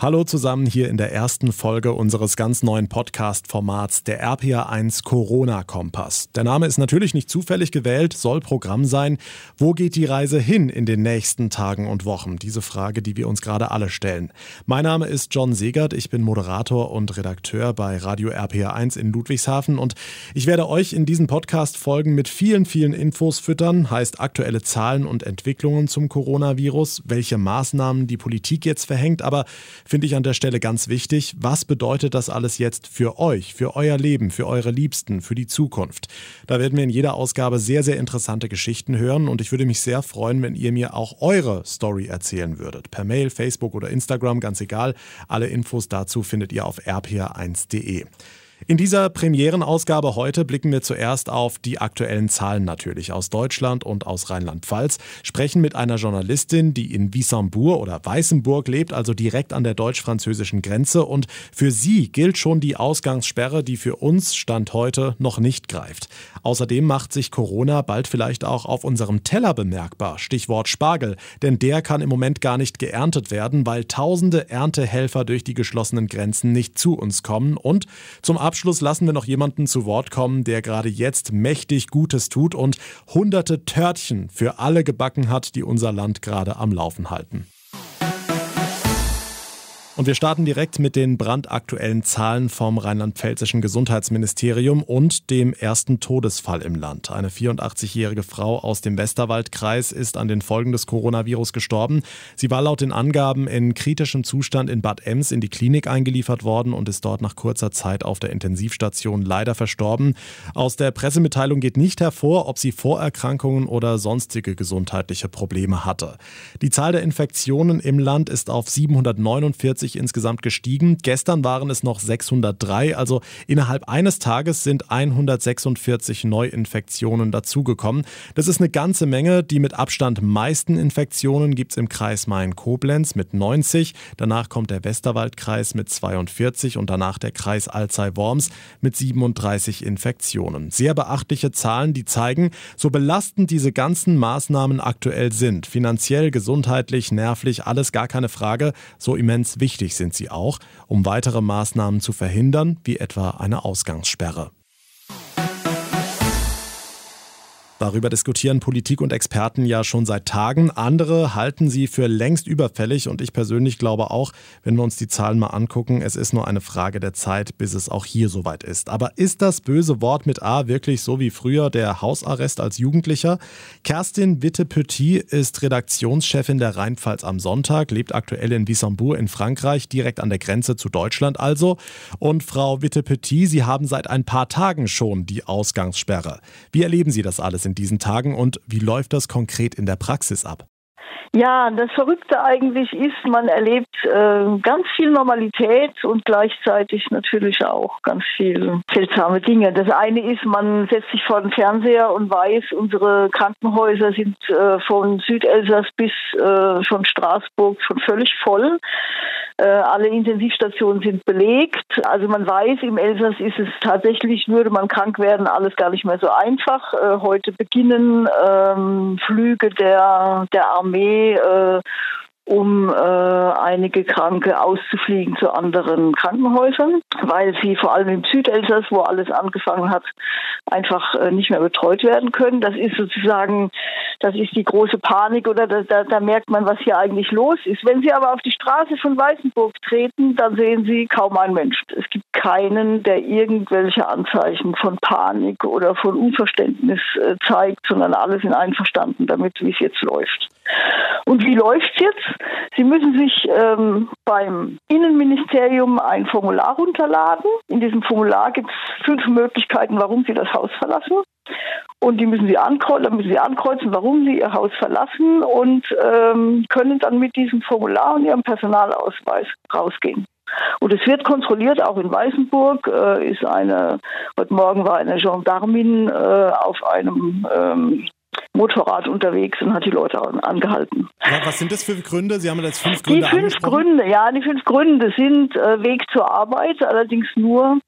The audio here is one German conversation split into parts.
Hallo zusammen hier in der ersten Folge unseres ganz neuen Podcast-Formats, der RPA1 Corona-Kompass. Der Name ist natürlich nicht zufällig gewählt, soll Programm sein. Wo geht die Reise hin in den nächsten Tagen und Wochen? Diese Frage, die wir uns gerade alle stellen. Mein Name ist John Segert, ich bin Moderator und Redakteur bei Radio RPA1 in Ludwigshafen und ich werde euch in diesen Podcast-Folgen mit vielen, vielen Infos füttern, heißt aktuelle Zahlen und Entwicklungen zum Coronavirus, welche Maßnahmen die Politik jetzt verhängt, aber finde ich an der Stelle ganz wichtig. Was bedeutet das alles jetzt für euch, für euer Leben, für eure Liebsten, für die Zukunft? Da werden wir in jeder Ausgabe sehr, sehr interessante Geschichten hören und ich würde mich sehr freuen, wenn ihr mir auch eure Story erzählen würdet. Per Mail, Facebook oder Instagram, ganz egal. Alle Infos dazu findet ihr auf rpa1.de. In dieser Premierenausgabe heute blicken wir zuerst auf die aktuellen Zahlen natürlich aus Deutschland und aus Rheinland-Pfalz, sprechen mit einer Journalistin, die in Wissembourg oder Weißenburg lebt, also direkt an der deutsch-französischen Grenze. Und für sie gilt schon die Ausgangssperre, die für uns Stand heute noch nicht greift. Außerdem macht sich Corona bald vielleicht auch auf unserem Teller bemerkbar, Stichwort Spargel, denn der kann im Moment gar nicht geerntet werden, weil tausende Erntehelfer durch die geschlossenen Grenzen nicht zu uns kommen. Und zum Abschluss lassen wir noch jemanden zu Wort kommen, der gerade jetzt mächtig Gutes tut und hunderte Törtchen für alle gebacken hat, die unser Land gerade am Laufen halten. Und wir starten direkt mit den brandaktuellen Zahlen vom rheinland-pfälzischen Gesundheitsministerium und dem ersten Todesfall im Land. Eine 84-jährige Frau aus dem Westerwaldkreis ist an den Folgen des Coronavirus gestorben. Sie war laut den Angaben in kritischem Zustand in Bad Ems in die Klinik eingeliefert worden und ist dort nach kurzer Zeit auf der Intensivstation leider verstorben. Aus der Pressemitteilung geht nicht hervor, ob sie Vorerkrankungen oder sonstige gesundheitliche Probleme hatte. Die Zahl der Infektionen im Land ist auf 749 150 insgesamt gestiegen. Gestern waren es noch 603, also innerhalb eines Tages sind 146 Neuinfektionen dazugekommen. Das ist eine ganze Menge. Die mit Abstand meisten Infektionen gibt es im Kreis Main-Koblenz mit 90. Danach kommt der Westerwaldkreis mit 42 und danach der Kreis Alzey-Worms mit 37 Infektionen. Sehr beachtliche Zahlen, die zeigen, so belastend diese ganzen Maßnahmen aktuell sind. Finanziell, gesundheitlich, nervlich, alles gar keine Frage. So immens wichtig Wichtig sind sie auch, um weitere Maßnahmen zu verhindern, wie etwa eine Ausgangssperre. Darüber diskutieren Politik und Experten ja schon seit Tagen. Andere halten sie für längst überfällig und ich persönlich glaube auch, wenn wir uns die Zahlen mal angucken, es ist nur eine Frage der Zeit, bis es auch hier soweit ist. Aber ist das böse Wort mit A wirklich so wie früher der Hausarrest als Jugendlicher? Kerstin Witte-Petit ist Redaktionschefin der Rheinpfalz am Sonntag, lebt aktuell in Wissembourg in Frankreich, direkt an der Grenze zu Deutschland also. Und Frau Witte-Petit, Sie haben seit ein paar Tagen schon die Ausgangssperre. Wie erleben Sie das alles in diesen Tagen und wie läuft das konkret in der Praxis ab? Ja, das Verrückte eigentlich ist, man erlebt äh, ganz viel Normalität und gleichzeitig natürlich auch ganz viel seltsame Dinge. Das eine ist, man setzt sich vor den Fernseher und weiß, unsere Krankenhäuser sind äh, von Südelsass bis äh, von Straßburg schon völlig voll. Äh, alle Intensivstationen sind belegt. Also man weiß, im Elsass ist es tatsächlich, würde man krank werden, alles gar nicht mehr so einfach. Äh, heute beginnen ähm, Flüge der, der Armee äh, um äh, einige Kranke auszufliegen zu anderen Krankenhäusern, weil sie vor allem im Südelsass, wo alles angefangen hat, einfach äh, nicht mehr betreut werden können. Das ist sozusagen, das ist die große Panik oder da, da, da merkt man, was hier eigentlich los ist. Wenn Sie aber auf die Straße von Weißenburg treten, dann sehen Sie kaum einen Mensch. Es gibt keinen, der irgendwelche Anzeichen von Panik oder von Unverständnis äh, zeigt, sondern alle sind einverstanden damit, wie es jetzt läuft. Und wie läuft's jetzt? Sie müssen sich ähm, beim Innenministerium ein Formular runterladen. In diesem Formular gibt es fünf Möglichkeiten, warum Sie das Haus verlassen. Und die müssen Sie ankreuzen, müssen Sie ankreuzen, warum Sie Ihr Haus verlassen und ähm, können dann mit diesem Formular und Ihrem Personalausweis rausgehen. Und es wird kontrolliert, auch in Weißenburg äh, ist eine, heute Morgen war eine Gendarmin äh, auf einem ähm, Motorrad unterwegs und hat die Leute angehalten. Ja, was sind das für Gründe? Sie haben jetzt fünf Gründe Die fünf Gründe, ja, die fünf Gründe sind äh, Weg zur Arbeit, allerdings nur,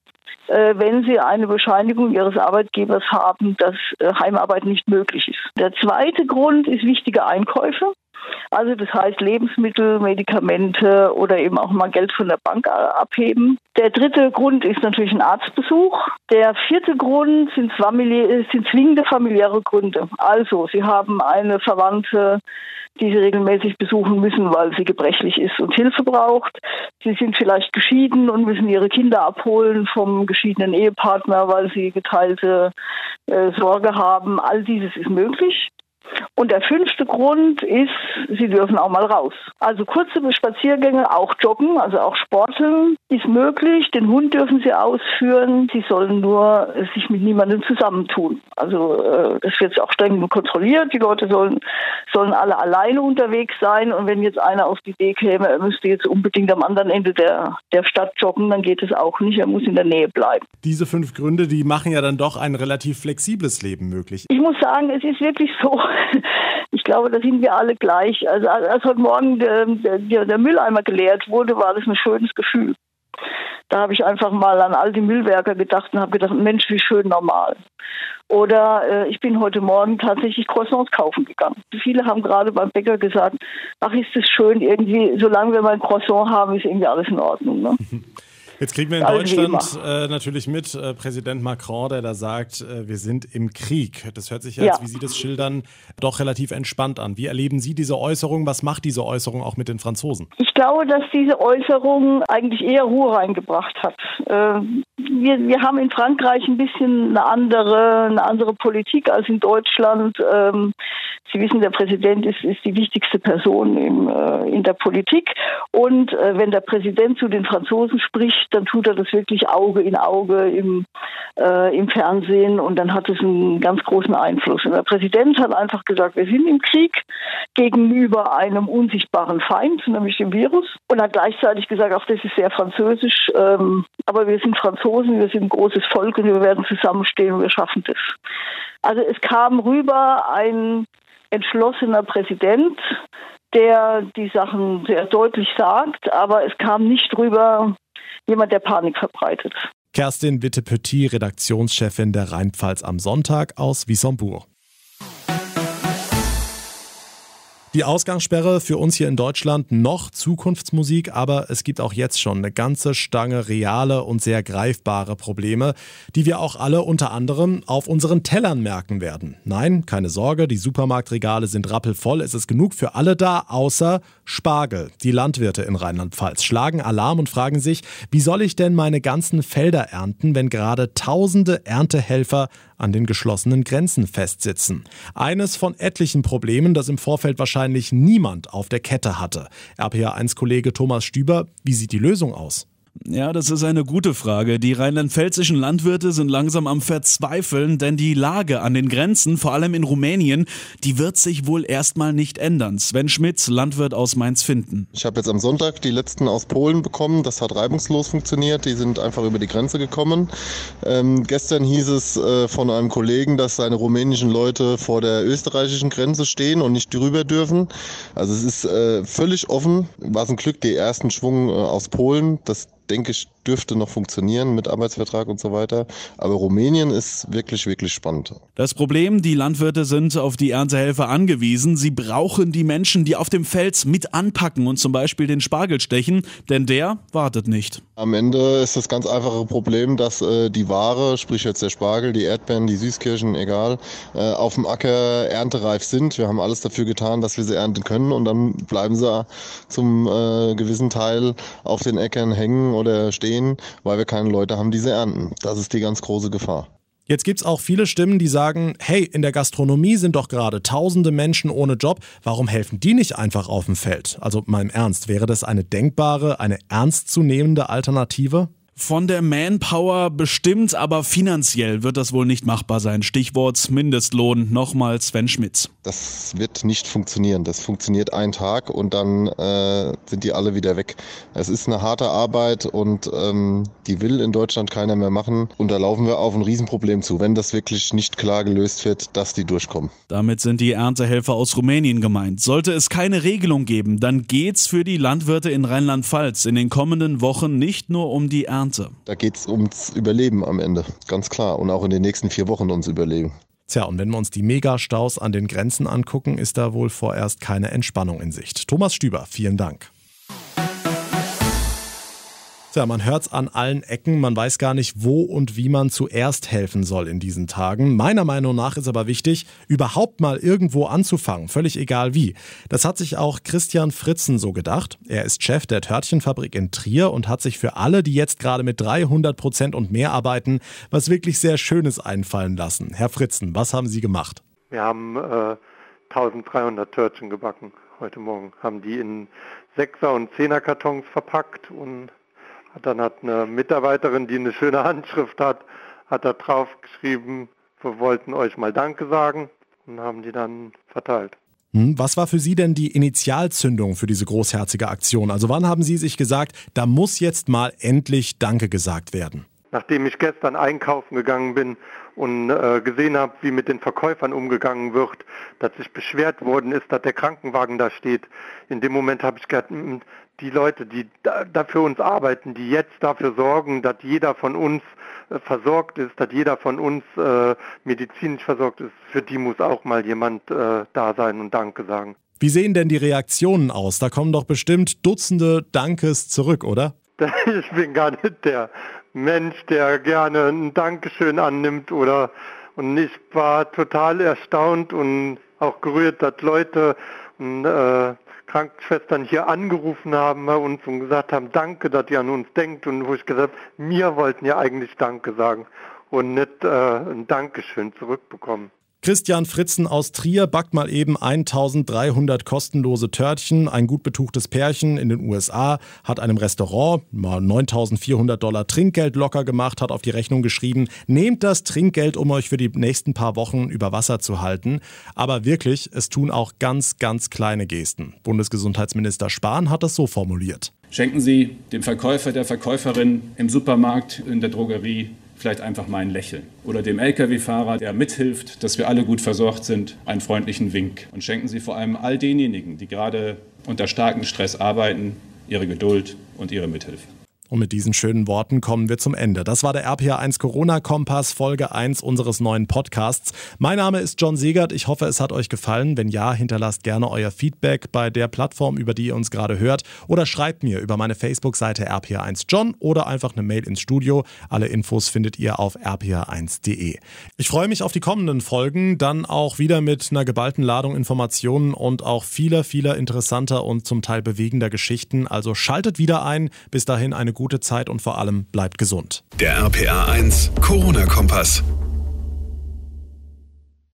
äh, wenn Sie eine Bescheinigung Ihres Arbeitgebers haben, dass äh, Heimarbeit nicht möglich ist. Der zweite Grund ist wichtige Einkäufe. Also das heißt Lebensmittel, Medikamente oder eben auch mal Geld von der Bank abheben. Der dritte Grund ist natürlich ein Arztbesuch. Der vierte Grund sind, sind zwingende familiäre Gründe. Also Sie haben eine Verwandte, die sie regelmäßig besuchen müssen, weil sie gebrechlich ist und Hilfe braucht. Sie sind vielleicht geschieden und müssen ihre Kinder abholen vom geschiedenen Ehepartner, weil sie geteilte äh, Sorge haben. All dieses ist möglich. Und der fünfte Grund ist, sie dürfen auch mal raus. Also kurze Spaziergänge, auch joggen, also auch sporteln ist möglich. Den Hund dürfen sie ausführen. Sie sollen nur sich mit niemandem zusammentun. Also äh, das wird auch streng kontrolliert. Die Leute sollen, sollen alle alleine unterwegs sein. Und wenn jetzt einer auf die Idee käme, er müsste jetzt unbedingt am anderen Ende der, der Stadt joggen, dann geht es auch nicht. Er muss in der Nähe bleiben. Diese fünf Gründe, die machen ja dann doch ein relativ flexibles Leben möglich. Ich muss sagen, es ist wirklich so, ich glaube, da sind wir alle gleich. Also als heute Morgen der, der, der Mülleimer geleert wurde, war das ein schönes Gefühl. Da habe ich einfach mal an all die Müllwerker gedacht und habe gedacht, Mensch, wie schön normal. Oder äh, ich bin heute Morgen tatsächlich Croissants kaufen gegangen. Viele haben gerade beim Bäcker gesagt, ach, ist das schön, irgendwie, solange wir mal ein Croissant haben, ist irgendwie alles in Ordnung. Ne? Jetzt kriegen wir in Deutschland äh, natürlich mit äh, Präsident Macron, der da sagt, äh, wir sind im Krieg. Das hört sich jetzt, ja. wie Sie das schildern, doch relativ entspannt an. Wie erleben Sie diese Äußerung? Was macht diese Äußerung auch mit den Franzosen? Ich glaube, dass diese Äußerung eigentlich eher Ruhe reingebracht hat. Ähm, wir, wir haben in Frankreich ein bisschen eine andere, eine andere Politik als in Deutschland. Ähm, Sie wissen, der Präsident ist, ist die wichtigste Person im, äh, in der Politik. Und äh, wenn der Präsident zu den Franzosen spricht, dann tut er das wirklich Auge in Auge im, äh, im Fernsehen und dann hat es einen ganz großen Einfluss. Und der Präsident hat einfach gesagt, wir sind im Krieg gegenüber einem unsichtbaren Feind, nämlich dem Virus. Und hat gleichzeitig gesagt, auch das ist sehr französisch, ähm, aber wir sind Franzosen, wir sind ein großes Volk und wir werden zusammenstehen und wir schaffen das. Also es kam rüber ein entschlossener Präsident, der die Sachen sehr deutlich sagt, aber es kam nicht rüber jemand, der Panik verbreitet. Kerstin Witte-Petit, Redaktionschefin der Rheinpfalz am Sonntag aus Wissembourg. Die Ausgangssperre für uns hier in Deutschland noch Zukunftsmusik, aber es gibt auch jetzt schon eine ganze Stange reale und sehr greifbare Probleme, die wir auch alle unter anderem auf unseren Tellern merken werden. Nein, keine Sorge, die Supermarktregale sind rappelvoll, es ist genug für alle da, außer Spargel. Die Landwirte in Rheinland-Pfalz schlagen Alarm und fragen sich, wie soll ich denn meine ganzen Felder ernten, wenn gerade tausende Erntehelfer an den geschlossenen Grenzen festsitzen. Eines von etlichen Problemen, das im Vorfeld wahrscheinlich niemand auf der Kette hatte. RPA1-Kollege Thomas Stüber, wie sieht die Lösung aus? Ja, das ist eine gute Frage. Die rheinland-pfälzischen Landwirte sind langsam am Verzweifeln, denn die Lage an den Grenzen, vor allem in Rumänien, die wird sich wohl erstmal nicht ändern. Sven Schmitz, Landwirt aus Mainz-Finden. Ich habe jetzt am Sonntag die letzten aus Polen bekommen. Das hat reibungslos funktioniert. Die sind einfach über die Grenze gekommen. Ähm, gestern hieß es äh, von einem Kollegen, dass seine rumänischen Leute vor der österreichischen Grenze stehen und nicht drüber dürfen. Also es ist äh, völlig offen. War es ein Glück, die ersten Schwung äh, aus Polen. Das denke ich, dürfte noch funktionieren mit Arbeitsvertrag und so weiter. Aber Rumänien ist wirklich, wirklich spannend. Das Problem, die Landwirte sind auf die Erntehelfer angewiesen. Sie brauchen die Menschen, die auf dem Feld mit anpacken und zum Beispiel den Spargel stechen, denn der wartet nicht. Am Ende ist das ganz einfache Problem, dass äh, die Ware, sprich jetzt der Spargel, die Erdbeeren, die Süßkirschen, egal, äh, auf dem Acker erntereif sind. Wir haben alles dafür getan, dass wir sie ernten können und dann bleiben sie zum äh, gewissen Teil auf den Äckern hängen oder stehen, weil wir keine Leute haben, die sie ernten. Das ist die ganz große Gefahr. Jetzt gibt es auch viele Stimmen, die sagen, hey, in der Gastronomie sind doch gerade tausende Menschen ohne Job, warum helfen die nicht einfach auf dem Feld? Also mal im Ernst, wäre das eine denkbare, eine ernstzunehmende Alternative? Von der Manpower bestimmt, aber finanziell wird das wohl nicht machbar sein. Stichwort Mindestlohn. Nochmal Sven Schmitz. Das wird nicht funktionieren. Das funktioniert einen Tag und dann äh, sind die alle wieder weg. Es ist eine harte Arbeit und ähm, die will in Deutschland keiner mehr machen. Und da laufen wir auf ein Riesenproblem zu, wenn das wirklich nicht klar gelöst wird, dass die durchkommen. Damit sind die Erntehelfer aus Rumänien gemeint. Sollte es keine Regelung geben, dann geht's für die Landwirte in Rheinland-Pfalz in den kommenden Wochen nicht nur um die Ernte. Da geht es ums Überleben am Ende, ganz klar. Und auch in den nächsten vier Wochen ums Überleben. Tja, und wenn wir uns die Megastaus an den Grenzen angucken, ist da wohl vorerst keine Entspannung in Sicht. Thomas Stüber, vielen Dank. Tja, man hört's an allen Ecken, man weiß gar nicht, wo und wie man zuerst helfen soll in diesen Tagen. Meiner Meinung nach ist aber wichtig, überhaupt mal irgendwo anzufangen, völlig egal wie. Das hat sich auch Christian Fritzen so gedacht. Er ist Chef der Törtchenfabrik in Trier und hat sich für alle, die jetzt gerade mit 300 Prozent und mehr arbeiten, was wirklich sehr Schönes einfallen lassen. Herr Fritzen, was haben Sie gemacht? Wir haben äh, 1300 Törtchen gebacken heute Morgen, haben die in Sechser- und Zehner-Kartons verpackt und dann hat eine Mitarbeiterin, die eine schöne Handschrift hat, hat da drauf geschrieben, wir wollten euch mal Danke sagen und haben die dann verteilt. Hm, was war für Sie denn die Initialzündung für diese großherzige Aktion? Also wann haben Sie sich gesagt, da muss jetzt mal endlich Danke gesagt werden? Nachdem ich gestern einkaufen gegangen bin und äh, gesehen habe, wie mit den Verkäufern umgegangen wird, dass sich beschwert worden ist, dass der Krankenwagen da steht, in dem Moment habe ich gedacht, hm, die Leute, die da, da für uns arbeiten, die jetzt dafür sorgen, dass jeder von uns äh, versorgt ist, dass jeder von uns äh, medizinisch versorgt ist, für die muss auch mal jemand äh, da sein und Danke sagen. Wie sehen denn die Reaktionen aus? Da kommen doch bestimmt Dutzende Dankes zurück, oder? Ich bin gar nicht der Mensch, der gerne ein Dankeschön annimmt oder und ich war total erstaunt und auch gerührt, dass Leute und, äh, Krankenschwestern hier angerufen haben bei uns und gesagt haben, danke, dass ihr an uns denkt. Und wo ich gesagt habe, mir wollten ja eigentlich Danke sagen und nicht äh, ein Dankeschön zurückbekommen. Christian Fritzen aus Trier backt mal eben 1300 kostenlose Törtchen. Ein gut betuchtes Pärchen in den USA hat einem Restaurant mal 9400 Dollar Trinkgeld locker gemacht, hat auf die Rechnung geschrieben, nehmt das Trinkgeld, um euch für die nächsten paar Wochen über Wasser zu halten. Aber wirklich, es tun auch ganz, ganz kleine Gesten. Bundesgesundheitsminister Spahn hat das so formuliert. Schenken Sie dem Verkäufer, der Verkäuferin im Supermarkt, in der Drogerie vielleicht einfach mal ein Lächeln. Oder dem Lkw-Fahrer, der mithilft, dass wir alle gut versorgt sind, einen freundlichen Wink. Und schenken Sie vor allem all denjenigen, die gerade unter starkem Stress arbeiten, ihre Geduld und ihre Mithilfe. Und mit diesen schönen Worten kommen wir zum Ende. Das war der RPA1 Corona Kompass, Folge 1 unseres neuen Podcasts. Mein Name ist John Segert. Ich hoffe, es hat euch gefallen. Wenn ja, hinterlasst gerne euer Feedback bei der Plattform, über die ihr uns gerade hört. Oder schreibt mir über meine Facebook-Seite RPA1John oder einfach eine Mail ins Studio. Alle Infos findet ihr auf rpa1.de. Ich freue mich auf die kommenden Folgen, dann auch wieder mit einer geballten Ladung Informationen und auch vieler, vieler interessanter und zum Teil bewegender Geschichten. Also schaltet wieder ein. Bis dahin eine gute Zeit und vor allem bleibt gesund. Der RPA 1 Corona-Kompass.